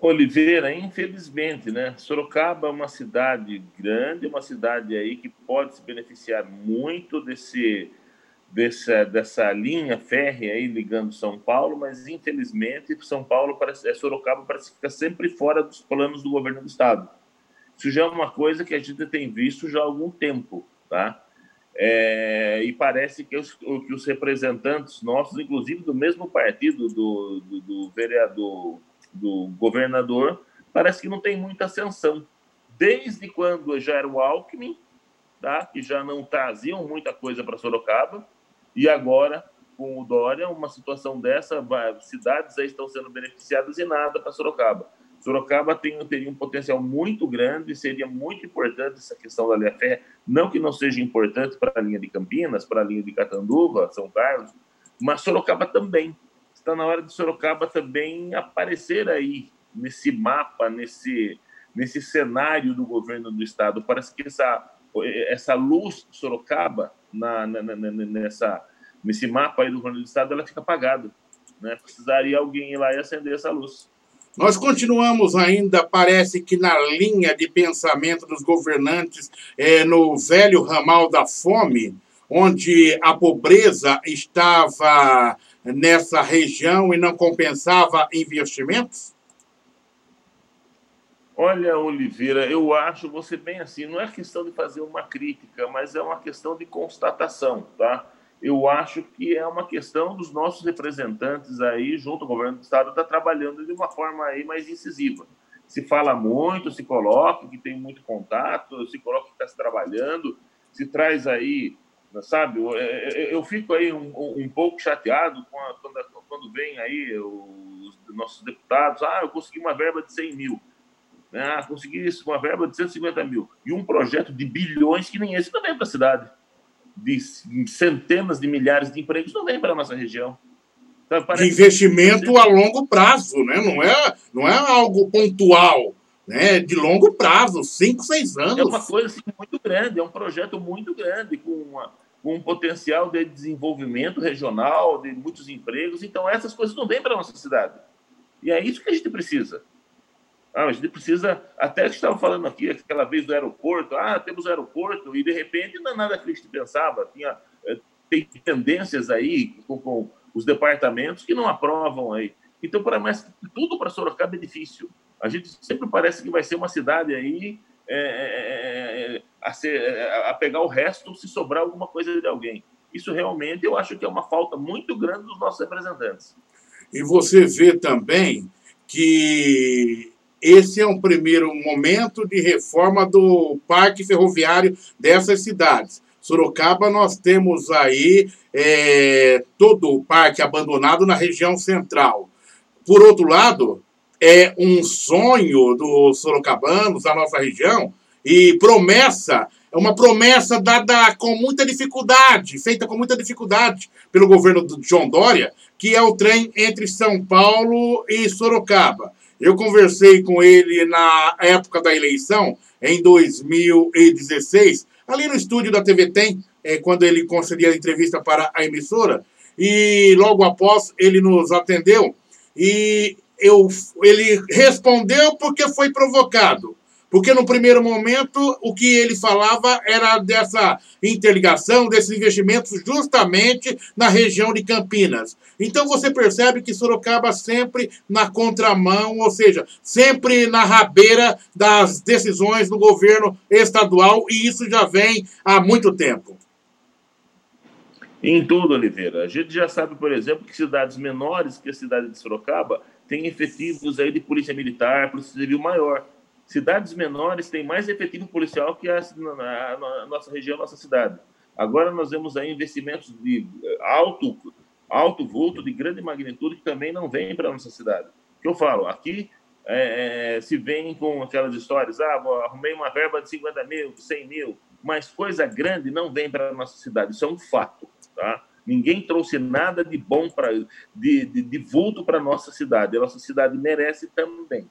Oliveira, infelizmente, né? Sorocaba é uma cidade grande, uma cidade aí que pode se beneficiar muito desse, dessa, dessa linha férrea aí ligando São Paulo, mas infelizmente São Paulo parece, é, Sorocaba parece ficar sempre fora dos planos do governo do estado. Isso já é uma coisa que a gente tem visto já há algum tempo, tá? É, e parece que os, que os representantes nossos, inclusive do mesmo partido do, do, do vereador do governador, parece que não tem muita ascensão. Desde quando já era o Alckmin, tá? que já não traziam muita coisa para Sorocaba, e agora, com o Dória, uma situação dessa, cidades aí estão sendo beneficiadas e nada para Sorocaba. Sorocaba tem, teria um potencial muito grande, seria muito importante essa questão da linha não que não seja importante para a linha de Campinas, para a linha de Catanduva, São Carlos, mas Sorocaba também está na hora de Sorocaba também aparecer aí nesse mapa, nesse, nesse cenário do governo do estado. Parece que essa, essa luz Sorocaba na, na, na, nessa, nesse mapa aí do governo do estado ela fica apagada. Né? Precisaria alguém ir lá e acender essa luz. Nós continuamos ainda, parece que na linha de pensamento dos governantes, é, no velho ramal da fome, onde a pobreza estava nessa região e não compensava investimentos? Olha, Oliveira, eu acho você bem assim, não é questão de fazer uma crítica, mas é uma questão de constatação, tá? Eu acho que é uma questão dos nossos representantes aí, junto ao governo do estado, tá trabalhando de uma forma aí mais incisiva. Se fala muito, se coloca que tem muito contato, se coloca que está se trabalhando, se traz aí sabe? Eu, eu, fico aí um, um pouco chateado a, quando, quando vem aí os nossos deputados, ah, eu consegui uma verba de 100 mil, né? ah, consegui isso, uma verba de 150 mil, e um projeto de bilhões que nem esse não vem para a cidade, de centenas de milhares de empregos não vem para a nossa região. Então, de investimento que... a longo prazo, né? não, é, não é algo pontual né, de longo prazo, cinco, seis anos. É uma coisa assim, muito grande, é um projeto muito grande, com uma, com um potencial de desenvolvimento regional, de muitos empregos. Então, essas coisas não vêm para a nossa cidade. E é isso que a gente precisa. Ah, a gente precisa, até que estava falando aqui, aquela vez do aeroporto, ah, temos aeroporto, e de repente não é nada que a gente pensava. Tinha, eh, tem tendências aí com, com os departamentos que não aprovam aí. Então, para mais tudo para Sorocaba é difícil. A gente sempre parece que vai ser uma cidade aí é é, é, é, a, ser, a, pegar o resto se sobrar alguma coisa de alguém. Isso realmente eu acho que é uma falta muito grande dos nossos representantes. E você vê também que esse é um primeiro momento de reforma do parque ferroviário dessas cidades. Sorocaba, nós temos aí é, todo o parque abandonado na região central. Por outro lado, é um sonho dos sorocabanos, da nossa região, e promessa, é uma promessa dada com muita dificuldade, feita com muita dificuldade pelo governo do João Dória, que é o trem entre São Paulo e Sorocaba. Eu conversei com ele na época da eleição, em 2016, ali no estúdio da TV Tem, é, quando ele concedia a entrevista para a emissora, e logo após ele nos atendeu. E eu, ele respondeu porque foi provocado. Porque no primeiro momento o que ele falava era dessa interligação, desses investimentos justamente na região de Campinas. Então você percebe que Sorocaba sempre na contramão, ou seja, sempre na rabeira das decisões do governo estadual, e isso já vem há muito tempo. Em tudo, Oliveira. A gente já sabe, por exemplo, que cidades menores que a cidade de Sorocaba tem efetivos aí de polícia militar, polícia civil maior. Cidades menores têm mais efetivo policial que a, a, a nossa região, a nossa cidade. Agora nós vemos aí investimentos de eh, alto, alto vulto, de grande magnitude, que também não vêm para a nossa cidade. O que eu falo, aqui é, se vem com aquelas histórias, ah, arrumei uma verba de 50 mil, 100 mil, mas coisa grande não vem para a nossa cidade, isso é um fato, tá? Ninguém trouxe nada de bom, de, de, de vulto para a nossa cidade. A nossa cidade merece também.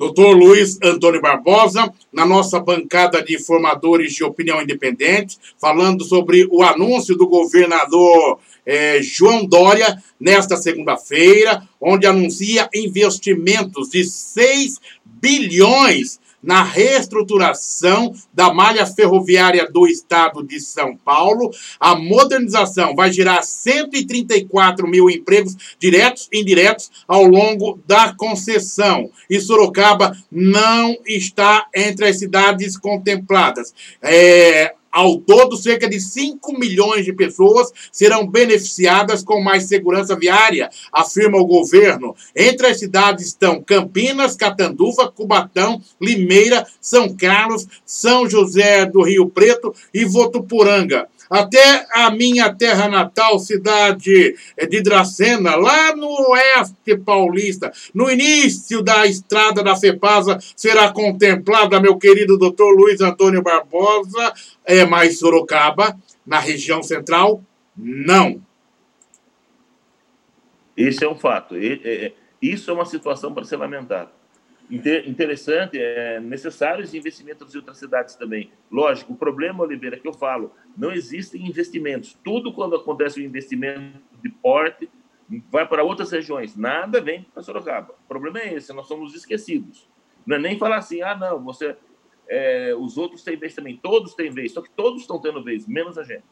Doutor Luiz Antônio Barbosa, na nossa bancada de formadores de opinião independente, falando sobre o anúncio do governador eh, João Dória nesta segunda-feira, onde anuncia investimentos de 6 bilhões na reestruturação da malha ferroviária do estado de São Paulo. A modernização vai gerar 134 mil empregos diretos e indiretos ao longo da concessão. E Sorocaba não está entre as cidades contempladas. É, ao todo, cerca de 5 milhões de pessoas serão beneficiadas com mais segurança viária, afirma o governo. Entre as cidades estão Campinas, Catanduva, Cubatão, Limeira, São Carlos, São José do Rio Preto e Votuporanga até a minha terra natal, cidade de Dracena, lá no oeste paulista, no início da estrada da FEPASA, será contemplada, meu querido doutor Luiz Antônio Barbosa, é mais Sorocaba, na região central, não. Esse é um fato. É, é, isso é uma situação para ser lamentada interessante, é necessários investimentos em outras cidades também. Lógico, o problema, Oliveira, que eu falo, não existem investimentos. Tudo quando acontece um investimento de porte, vai para outras regiões. Nada vem para Sorocaba. O problema é esse, nós somos esquecidos. Não é nem falar assim, ah, não, você, é, os outros têm vez também. Todos têm vez, só que todos estão tendo vez, menos a gente.